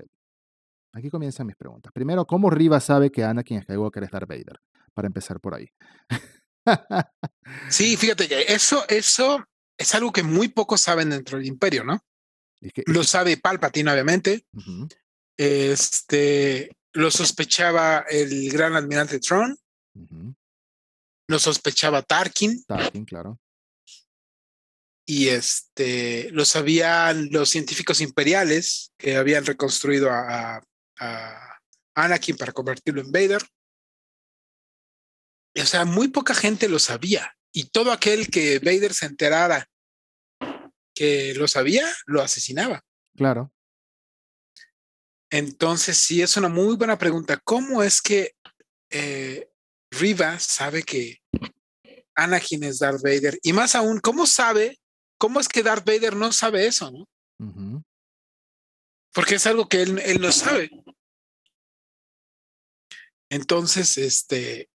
Aquí comienzan mis preguntas. Primero, ¿cómo Riva sabe que Anakin Skywalker es Darth Vader? Para empezar por ahí. sí, fíjate que eso, eso es algo que muy pocos saben dentro del Imperio, ¿no? lo sabe Palpatine, obviamente. Este lo sospechaba el gran almirante Tron. Lo sospechaba Tarkin. Tarkin, claro. Y este lo sabían los científicos imperiales que habían reconstruido a, Anakin para convertirlo en Vader. O sea, muy poca gente lo sabía. Y todo aquel que Vader se enterara que lo sabía, lo asesinaba. Claro. Entonces, sí, es una muy buena pregunta. ¿Cómo es que eh, Riva sabe que Anakin es Darth Vader. Y más aún, ¿cómo sabe? ¿Cómo es que Darth Vader no sabe eso, no? Porque es algo que él, él no sabe. Entonces, este,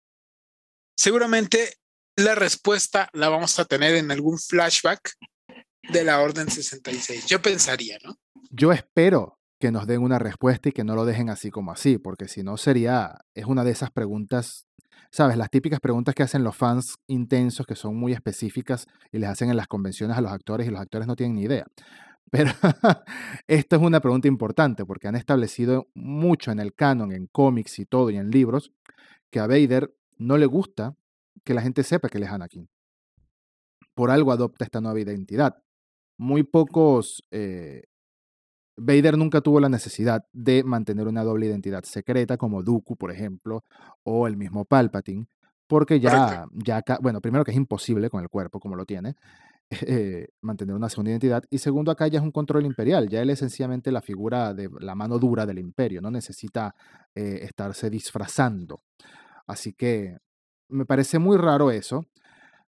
seguramente la respuesta la vamos a tener en algún flashback de la Orden 66. Yo pensaría, ¿no? Yo espero que nos den una respuesta y que no lo dejen así como así, porque si no sería, es una de esas preguntas ¿sabes? Las típicas preguntas que hacen los fans intensos, que son muy específicas y les hacen en las convenciones a los actores y los actores no tienen ni idea. Pero esto es una pregunta importante porque han establecido mucho en el canon, en cómics y todo, y en libros, que a Vader no le gusta que la gente sepa que él es Anakin. Por algo adopta esta nueva identidad. Muy pocos... Eh, Vader nunca tuvo la necesidad de mantener una doble identidad secreta como Dooku, por ejemplo, o el mismo Palpatine, porque ya, ya, bueno, primero que es imposible con el cuerpo como lo tiene, eh, mantener una segunda identidad. Y segundo, acá ya es un control imperial. Ya él es sencillamente la figura de la mano dura del imperio. No necesita eh, estarse disfrazando. Así que me parece muy raro eso.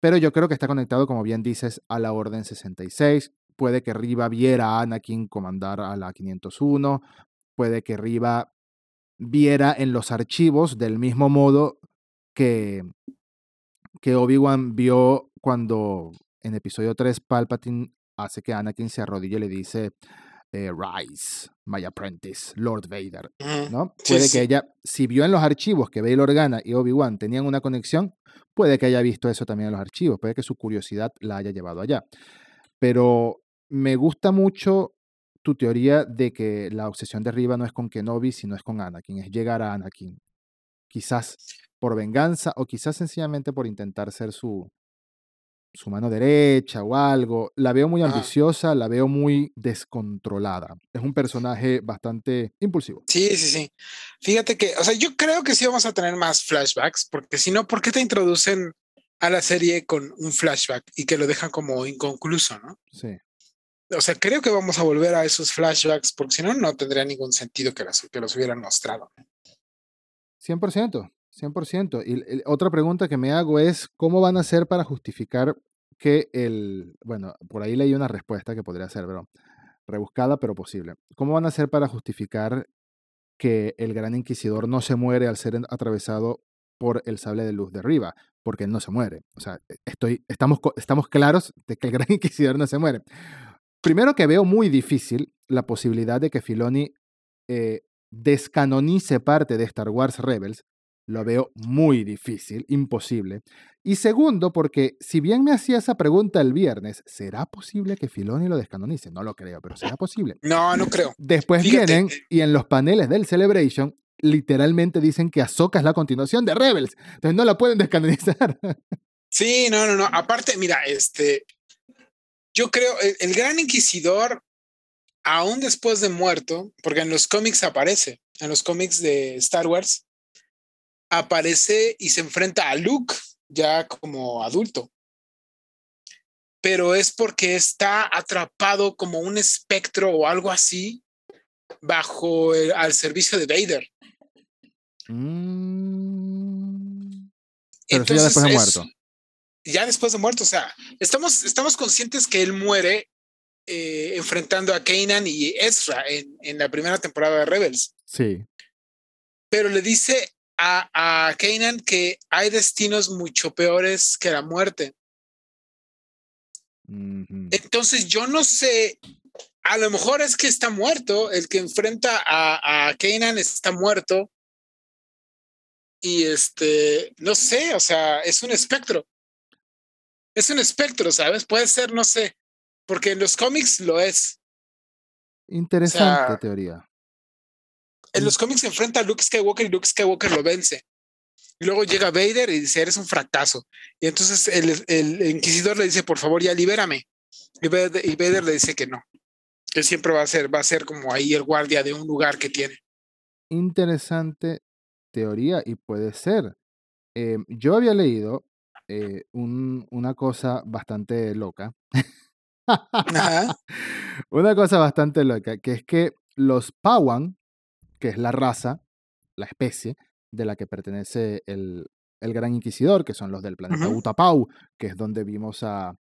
Pero yo creo que está conectado, como bien dices, a la Orden 66. Puede que Riva viera a Anakin comandar a la 501. Puede que Riva viera en los archivos del mismo modo que, que Obi-Wan vio cuando en episodio 3 Palpatine hace que Anakin se arrodille y le dice, eh, Rise, my apprentice, Lord Vader, ¿no? puede que ella, si vio en los archivos que Bail Organa y Obi-Wan tenían una conexión, puede que haya visto eso también en los archivos, puede que su curiosidad la haya llevado allá. Pero me gusta mucho tu teoría de que la obsesión de Riva no es con Kenobi, sino es con Anakin, es llegar a Anakin. Quizás por venganza o quizás sencillamente por intentar ser su, su mano derecha o algo. La veo muy ambiciosa, la veo muy descontrolada. Es un personaje bastante impulsivo. Sí, sí, sí. Fíjate que, o sea, yo creo que sí vamos a tener más flashbacks, porque si no, ¿por qué te introducen a la serie con un flashback y que lo dejan como inconcluso, no? Sí. O sea, creo que vamos a volver a esos flashbacks, porque si no, no tendría ningún sentido que, que los hubieran mostrado. 100%. 100%. Y otra pregunta que me hago es, ¿cómo van a hacer para justificar que el, bueno, por ahí leí una respuesta que podría ser, pero rebuscada, pero posible. ¿Cómo van a hacer para justificar que el gran inquisidor no se muere al ser atravesado por el sable de luz de arriba? Porque no se muere. O sea, estoy, estamos, estamos claros de que el gran inquisidor no se muere. Primero que veo muy difícil la posibilidad de que Filoni eh, descanonice parte de Star Wars Rebels lo veo muy difícil, imposible. Y segundo, porque si bien me hacía esa pregunta el viernes, ¿será posible que Filoni lo descanonice? No lo creo, pero ¿será posible? No, no creo. Después vienen y en los paneles del Celebration literalmente dicen que Ahsoka es la continuación de Rebels. Entonces no la pueden descanonizar. Sí, no, no, no. Aparte, mira, este, yo creo, el, el Gran Inquisidor, aún después de muerto, porque en los cómics aparece, en los cómics de Star Wars, aparece y se enfrenta a Luke ya como adulto. Pero es porque está atrapado como un espectro o algo así bajo el, al servicio de Vader. Mm. Pero ya después de muerto. Ya después de muerto, o sea, estamos, estamos conscientes que él muere eh, enfrentando a Kanan y Ezra en, en la primera temporada de Rebels. Sí. Pero le dice a, a Kanan que hay destinos mucho peores que la muerte. Entonces yo no sé, a lo mejor es que está muerto, el que enfrenta a, a Kanan está muerto. Y este, no sé, o sea, es un espectro. Es un espectro, ¿sabes? Puede ser, no sé, porque en los cómics lo es. Interesante teoría en los cómics se enfrenta a Luke Skywalker y Luke Skywalker lo vence. Y luego llega Vader y dice, eres un fracaso. Y entonces el, el inquisidor le dice, por favor, ya libérame. Y Vader, le dice que no, que siempre va a ser, va a ser como ahí el guardia de un lugar que tiene. Interesante teoría y puede ser. Eh, yo había leído eh, un, una cosa bastante loca. una cosa bastante loca, que es que los Pawan que es la raza, la especie de la que pertenece el, Gran Inquisidor, que son los del planeta Utapau, que es donde vimos a,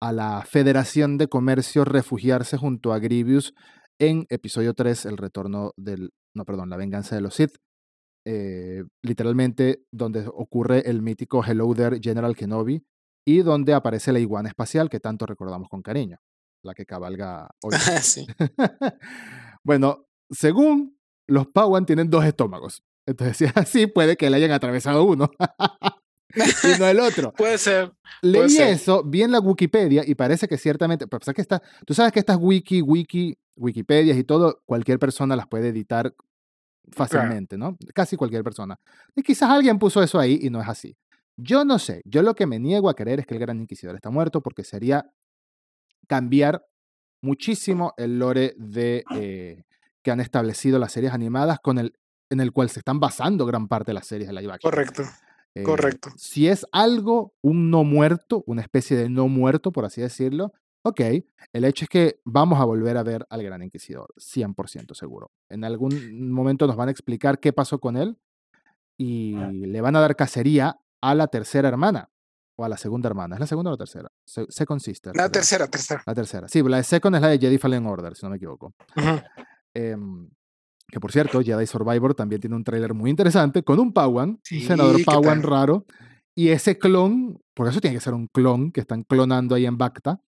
a la Federación de Comercio refugiarse junto a Grievous en episodio 3, el retorno del, no, perdón, la venganza de los Sith. Eh, literalmente donde ocurre el mítico Hello There General Kenobi y donde aparece la iguana espacial que tanto recordamos con cariño, la que cabalga hoy. bueno, según los Pawan tienen dos estómagos. Entonces, si es así, puede que le hayan atravesado uno y no el otro. puede ser. Leí eso, vi en la Wikipedia y parece que ciertamente, pues, que está, tú sabes que estas wiki, wiki, Wikipedias y todo, cualquier persona las puede editar fácilmente, ¿no? Casi cualquier persona. Y quizás alguien puso eso ahí y no es así. Yo no sé, yo lo que me niego a creer es que el Gran Inquisidor está muerto porque sería cambiar muchísimo el lore de, eh, que han establecido las series animadas con el, en el cual se están basando gran parte de las series de live action. Correcto. Eh, Correcto. Si es algo, un no muerto, una especie de no muerto, por así decirlo, ok, el hecho es que vamos a volver a ver al Gran Inquisidor, 100% seguro. En algún momento nos van a explicar qué pasó con él y le van a dar cacería a la tercera hermana o a la segunda hermana. ¿Es la segunda o la tercera? second Sister. La tercera, tercera. La tercera. Sí, la de Second es la de Jedi Fallen Order, si no me equivoco. Que por cierto, Jedi Survivor también tiene un tráiler muy interesante con un Pawan, un senador Pawan raro. Y ese clon, por eso tiene que ser un clon que están clonando ahí en Bacta.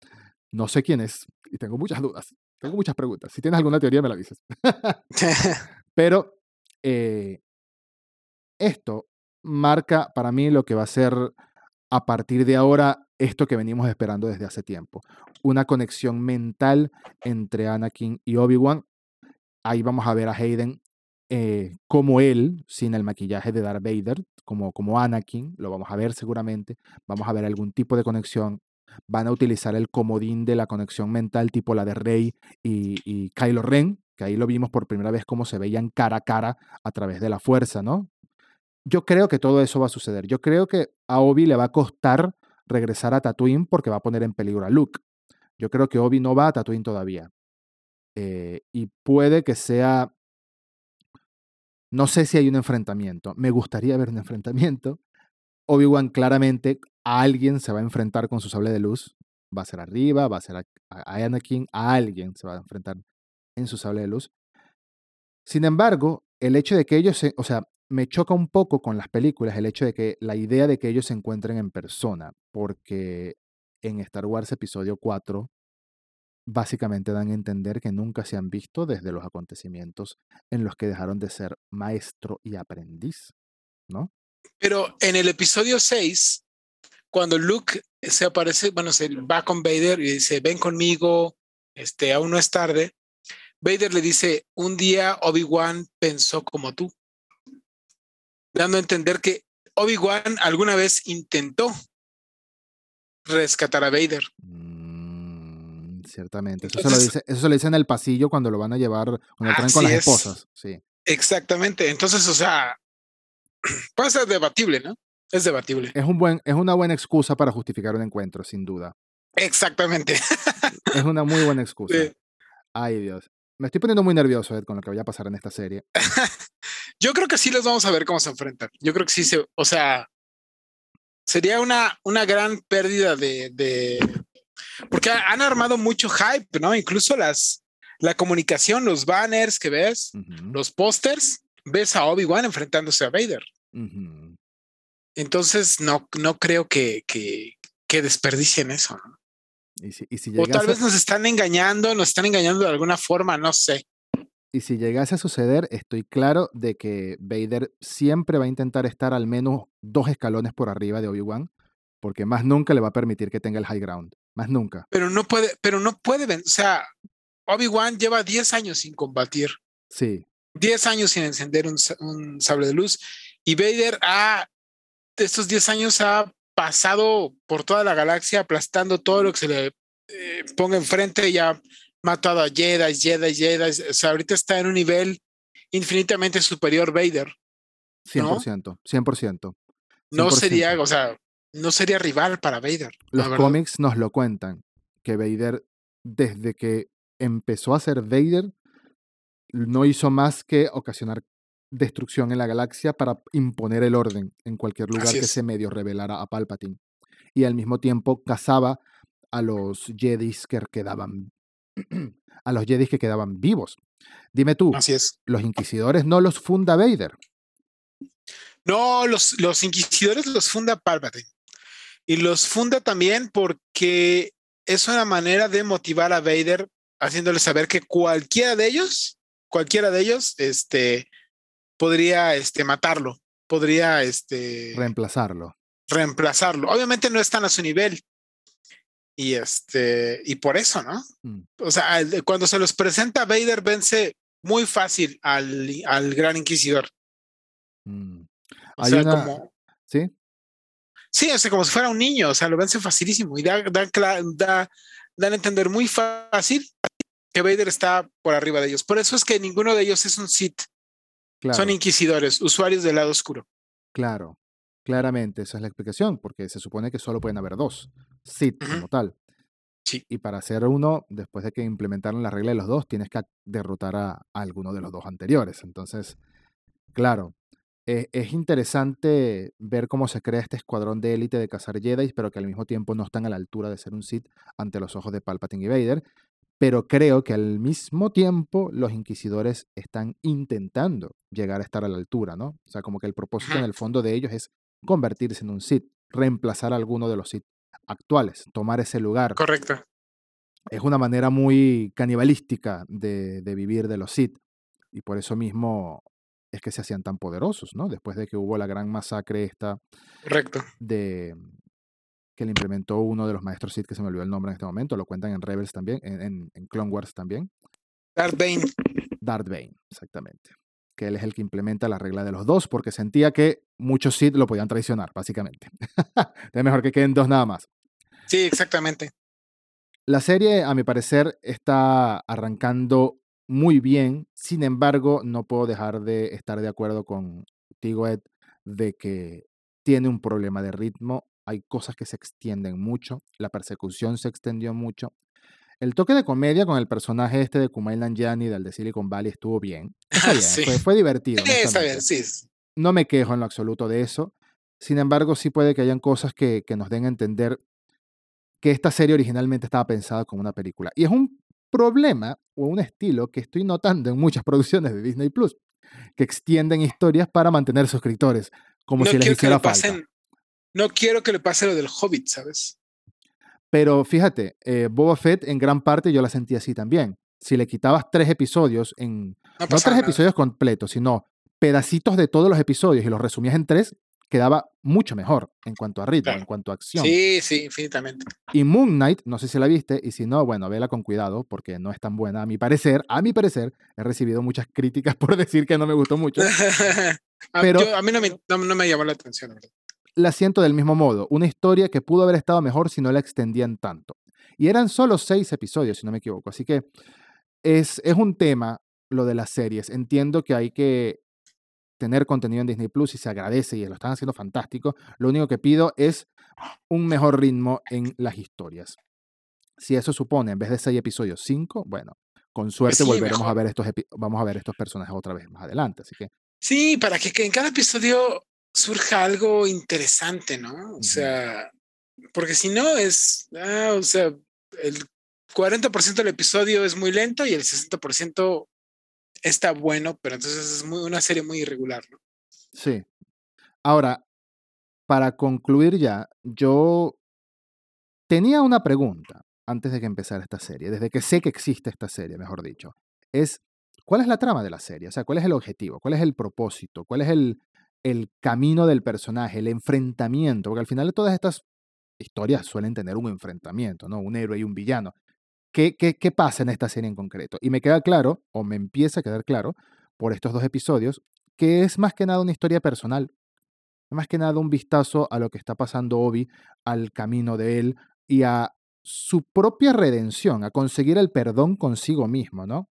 No sé quién es y tengo muchas dudas. Tengo muchas preguntas. Si tienes alguna teoría, me la dices. Pero eh, esto marca para mí lo que va a ser a partir de ahora esto que venimos esperando desde hace tiempo. Una conexión mental entre Anakin y Obi-Wan ahí vamos a ver a Hayden eh, como él, sin el maquillaje de Darth Vader, como, como Anakin, lo vamos a ver seguramente, vamos a ver algún tipo de conexión, van a utilizar el comodín de la conexión mental tipo la de Rey y, Kylo Ren, que ahí lo vimos por primera vez como se veían cara a cara a través de la fuerza, ¿no? Yo creo que todo eso va a suceder. Yo creo que a Obi le va a costar regresar a Tatooine porque va a poner en peligro a Luke. Yo creo que Obi no va a Tatooine todavía. Eh, y puede que sea, no sé si hay un enfrentamiento, me gustaría ver un enfrentamiento. Obi-Wan claramente alguien se va a enfrentar con su sable de luz, va a ser arriba, va a ser a, Anakin, a alguien se va a enfrentar en su sable de luz. Sin embargo, el hecho de que ellos, se, o sea, me choca un poco con las películas el hecho de que la idea de que ellos se encuentren en persona, porque en Star Wars Episodio 4 básicamente dan a entender que nunca se han visto desde los acontecimientos en los que dejaron de ser maestro y aprendiz, ¿no? Pero en el episodio 6, cuando Luke se aparece, bueno, se va con Vader y dice, ven conmigo, este, aún no es tarde, Vader le dice, un día Obi-Wan pensó como tú, dando a entender que Obi-Wan alguna vez intentó rescatar a Vader. Mm ciertamente. Eso, se lo dice, eso se lo dice en el pasillo cuando lo van a llevar, cuando traen con las esposas. Sí. Exactamente. Entonces, o sea, puede ser debatible, ¿no? Es debatible. Es, un buen, es una buena excusa para justificar un encuentro, sin duda. Exactamente. es una muy buena excusa. Ay, Dios. Me estoy poniendo muy nervioso, Ed, con lo que vaya a pasar en esta serie. Yo creo que sí les vamos a ver cómo se enfrentan. Yo creo que sí se, o sea, sería una, una gran pérdida de, porque han armado mucho hype, ¿no? Incluso las, la comunicación, los banners que ves, los pósters, ves a Obi-Wan enfrentándose a Vader. Entonces, no, no creo que, que, que desperdicien eso, ¿no? o tal vez nos están engañando, nos están engañando de alguna forma, no sé. Y si llegase a suceder, estoy claro de que Vader siempre va a intentar estar al menos dos escalones por arriba de Obi-Wan, porque más nunca le va a permitir que tenga el high ground. Más nunca. Pero no puede, pero no puede, o sea, Obi-Wan lleva 10 años sin combatir. Sí. 10 años sin encender un, sable de luz. Y Vader ha, estos 10 años ha pasado por toda la galaxia aplastando todo lo que se le eh, ponga enfrente y ha matado a Jedi, Jedi, Jedi. O sea, ahorita está en un nivel infinitamente superior Vader. 100%, 100%. No sería, o sea, no sería rival para Vader. Los cómics nos lo cuentan, que Vader, desde que empezó a ser Vader, no hizo más que ocasionar destrucción en la galaxia para imponer el orden en cualquier lugar que se medio revelara a Palpatine. Y al mismo tiempo cazaba a los Jedis que quedaban a los Jedis que quedaban vivos. Dime tú, Así es. los inquisidores no los funda Vader. No, los, los inquisidores los funda Palpatine. Y los funda también porque es una manera de motivar a Vader, haciéndole saber que cualquiera de ellos, cualquiera de ellos, este, podría este, matarlo, podría este, reemplazarlo. Reemplazarlo. Obviamente no están a su nivel. Y este, y por eso, ¿no? Mm. O sea, cuando se los presenta, Vader vence muy fácil al, al Gran Inquisidor. Mm. O sea, como. ¿Sí? Sí, o sea, como si fuera un niño, o sea, lo vence facilísimo y da, da, da, dan a entender muy fácil que Vader está por arriba de ellos. Por eso es que ninguno de ellos es un Sith. Son inquisidores, usuarios del lado oscuro. Claro, claramente, esa es la explicación, porque se supone que solo pueden haber dos Sith como tal. Sí. Y para hacer uno, después de que implementaron la regla de los dos, tienes que derrotar a, a alguno de los dos anteriores. Entonces, claro, eh, es interesante ver cómo se crea este escuadrón de élite de cazar Jedi, pero que al mismo tiempo no están a la altura de ser un Sith ante los ojos de Palpatine y Vader. Pero creo que al mismo tiempo los inquisidores están intentando llegar a estar a la altura, ¿no? O sea, como que el propósito en el fondo de ellos es convertirse en un Sith, reemplazar a alguno de los Sith actuales, tomar ese lugar. Correcto. Es una manera muy canibalística de, de vivir de los Sith. Y por eso mismo es que se hacían tan poderosos, ¿no? Después de que hubo la gran masacre esta. Correcto. De, que le implementó uno de los maestros Sith, que se me olvidó el nombre en este momento, lo cuentan en Rebels también, en, en, Clone Wars también. Darth Bane. Darth Bane, exactamente. Que él es el que implementa la regla de los dos, porque sentía que muchos Sith lo podían traicionar, básicamente. es mejor que queden dos nada más. Sí, exactamente. La serie, a mi parecer, está arrancando muy bien. Sin embargo, no puedo dejar de estar de acuerdo con Ed de que tiene un problema de ritmo. Hay cosas que se extienden mucho. La persecución se extendió mucho. El toque de comedia con el personaje este de Kumail Nanjiani del de Silicon Valley estuvo bien. fue, divertido. No me quejo en lo absoluto de eso. Sin embargo, sí puede que hayan cosas que, que nos den a entender que esta serie originalmente estaba pensada como una película. Y es un problema o un estilo que estoy notando en muchas producciones de Disney Plus, que extienden historias para mantener suscriptores, como si les hiciera falta. No quiero que le pase lo del Hobbit, ¿sabes? Pero fíjate, eh, Boba Fett en gran parte yo la sentí así también. Si le quitabas tres episodios en. No, no tres episodios completos, sino pedacitos de todos los episodios y los resumías en tres, quedaba mucho mejor en cuanto a ritmo, en cuanto a acción. Sí, sí, infinitamente. Y Moon Knight, no sé si la viste, y si no, bueno, vela con cuidado, porque no es tan buena. A mi parecer, a mi parecer, he recibido muchas críticas por decir que no me gustó mucho. pero a mí no me, no, me, llamó la atención. La siento del mismo modo, una historia que pudo haber estado mejor si no la extendían tanto. Y eran solo seis episodios, si no me equivoco. Así que es, es un tema lo de las series. Entiendo que hay que tener contenido en Disney Plus y se agradece y lo están haciendo fantástico. Lo único que pido es un mejor ritmo en las historias. Si eso supone, en vez de seis episodios, cinco, bueno, con pues suerte volveremos a ver estos vamos a ver estos personajes otra vez más adelante. Así que. Sí, para que, en cada episodio surja algo interesante, ¿no? O sea, porque si no es, ah, o sea, el 40% del episodio es muy lento y el 60% está bueno, pero entonces es muy, una serie muy irregular, ¿no? Sí. Ahora, para concluir ya, yo tenía una pregunta antes de que empezara esta serie, desde que sé que existe esta serie, mejor dicho. Es, ¿cuál es la trama de la serie? O sea, ¿cuál es el objetivo? ¿Cuál es el propósito? ¿Cuál es el, el camino del personaje? El enfrentamiento? Porque al final de todas estas historias suelen tener un enfrentamiento, ¿no? Un héroe y un villano. ¿Qué, qué, pasa en esta serie en concreto? Y me queda claro, o me empieza a quedar claro, por estos dos episodios, que es más que nada una historia personal. Más que nada un vistazo a lo que está pasando Obi, al camino de él y a su propia redención, a conseguir el perdón consigo mismo, ¿no?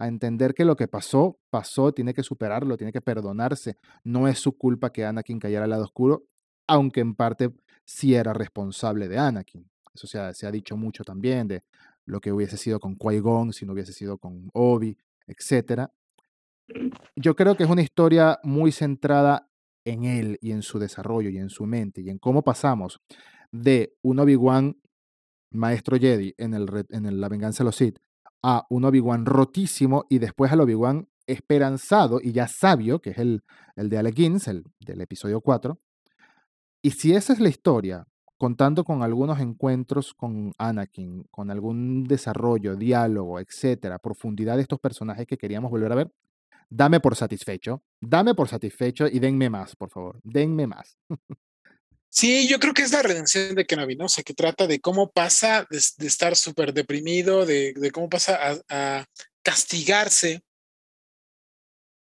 A entender que lo que pasó, pasó, tiene que superarlo, tiene que perdonarse. No es su culpa que Anakin cayera al lado oscuro, aunque en parte sí era responsable de Anakin. Eso se ha, dicho mucho también de lo que hubiese sido con Qui-Gon, si no hubiese sido con Obi, etc. Yo creo que es una historia muy centrada en él y en su desarrollo y en su mente y en cómo pasamos de un Obi-Wan maestro Jedi en, el, en La venganza de los Sith a un Obi-Wan rotísimo y después al Obi-Wan esperanzado y ya sabio, que es el, el de Alec Guinness, el del episodio 4. Y si esa es la historia, contando con algunos encuentros con Anakin, con algún desarrollo, diálogo, etcétera, profundidad de estos personajes que queríamos volver a ver, dame por satisfecho, dame por satisfecho y denme más, por favor, denme más. Sí, yo creo que es la redención de Kenobi, ¿no? O sea, que trata de cómo pasa de, estar súper deprimido, de, cómo pasa a, castigarse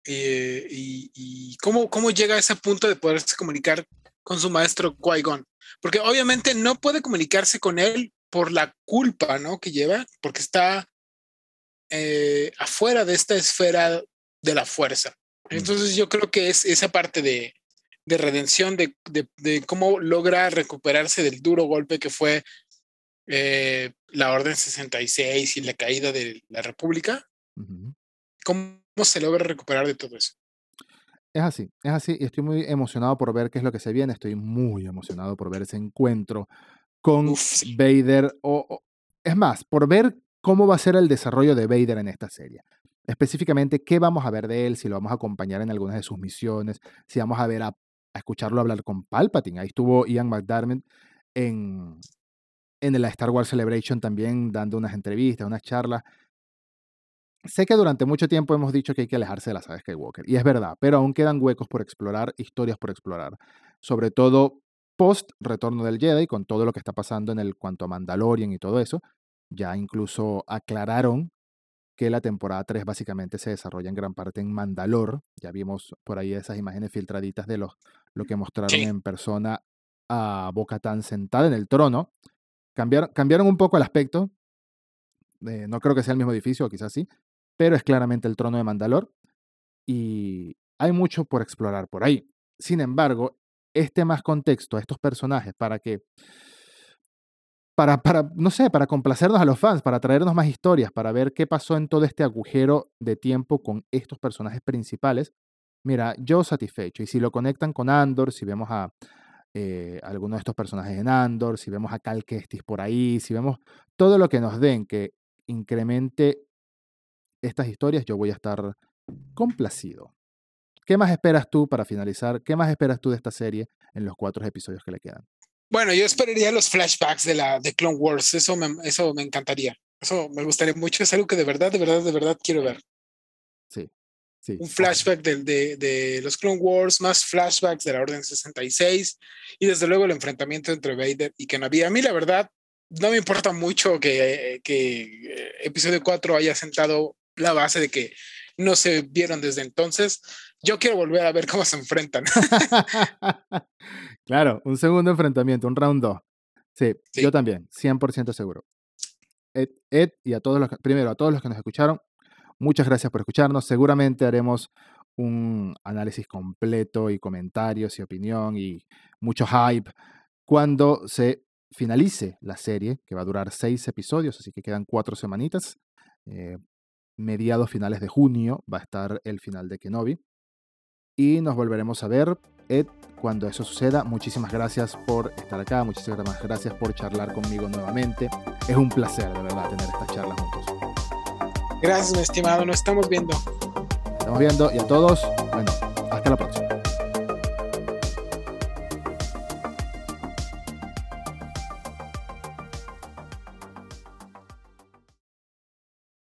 eh, y, cómo, cómo llega a ese punto de poderse comunicar con su maestro Qui-Gon. Porque obviamente no puede comunicarse con él por la culpa, ¿no? Que lleva, porque está eh, afuera de esta esfera de la fuerza. Mm. Entonces yo creo que es esa parte de, de redención, de, de, cómo logra recuperarse del duro golpe que fue eh, la Orden 66 y la caída de la República. ¿Cómo se logra recuperar de todo eso? Es así, es así, y estoy muy emocionado por ver qué es lo que se viene. Estoy muy emocionado por ver ese encuentro con Vader. O, es más, por ver cómo va a ser el desarrollo de Vader en esta serie. Específicamente, qué vamos a ver de él, si lo vamos a acompañar en algunas de sus misiones, si vamos a ver a escucharlo hablar con Palpatine. Ahí estuvo Ian McDermott en, en la Star Wars Celebration también dando unas entrevistas, unas charlas. Sé que durante mucho tiempo hemos dicho que hay que alejarse de la saga Skywalker, y es verdad, pero aún quedan huecos por explorar, historias por explorar, sobre todo post Retorno del Jedi, con todo lo que está pasando en el cuanto a Mandalorian y todo eso. Ya incluso aclararon que la temporada 3 básicamente se desarrolla en gran parte en Mandalor. Ya vimos por ahí esas imágenes filtraditas de los, lo que mostraron en persona a Boca Tan sentada en el trono. Cambiaron, cambiaron un poco el aspecto. Eh, no creo que sea el mismo edificio, quizás sí, pero es claramente el trono de Mandalor. Y hay mucho por explorar por ahí. Sin embargo, este más contexto a estos personajes para que para, para, no sé, para complacernos a los fans, para traernos más historias, para ver qué pasó en todo este agujero de tiempo con estos personajes principales. Mira, yo satisfecho. Y si lo conectan con Andor, si vemos a eh, alguno de estos personajes en Andor, si vemos a Cal Kestis por ahí, si vemos todo lo que nos den que incremente estas historias, yo voy a estar complacido. ¿Qué más esperas tú para finalizar? ¿Qué más esperas tú de esta serie en los cuatro episodios que le quedan? Bueno, yo esperaría los flashbacks de la de Clone Wars. Eso me, eso me encantaría. Eso me gustaría mucho. Es algo que de verdad, de verdad, de verdad quiero ver. Sí. Sí. Un flashback de, de, de, los Clone Wars, más flashbacks de la Orden 66 y desde luego el enfrentamiento entre Vader y Kenobi. A mí la verdad no me importa mucho que, que eh, episodio 4 haya sentado la base de que no se vieron desde entonces. Yo quiero volver a ver cómo se enfrentan. Claro, un segundo enfrentamiento, un round 2. Sí, yo también, 100% seguro. Ed, y a todos los primero a todos los que nos escucharon, muchas gracias por escucharnos. Seguramente haremos un análisis completo y comentarios y opinión y mucho hype cuando se finalice la serie, que va a durar seis episodios, así que quedan cuatro semanitas. Eh, mediados finales de junio va a estar el final de Kenobi. Y nos volveremos a ver Ed, cuando eso suceda. Muchísimas gracias por estar acá, muchísimas gracias por charlar conmigo nuevamente. Es un placer, de verdad, tener estas charlas juntos. Gracias, mi estimado, nos estamos viendo. Estamos viendo y a todos, bueno, hasta la próxima.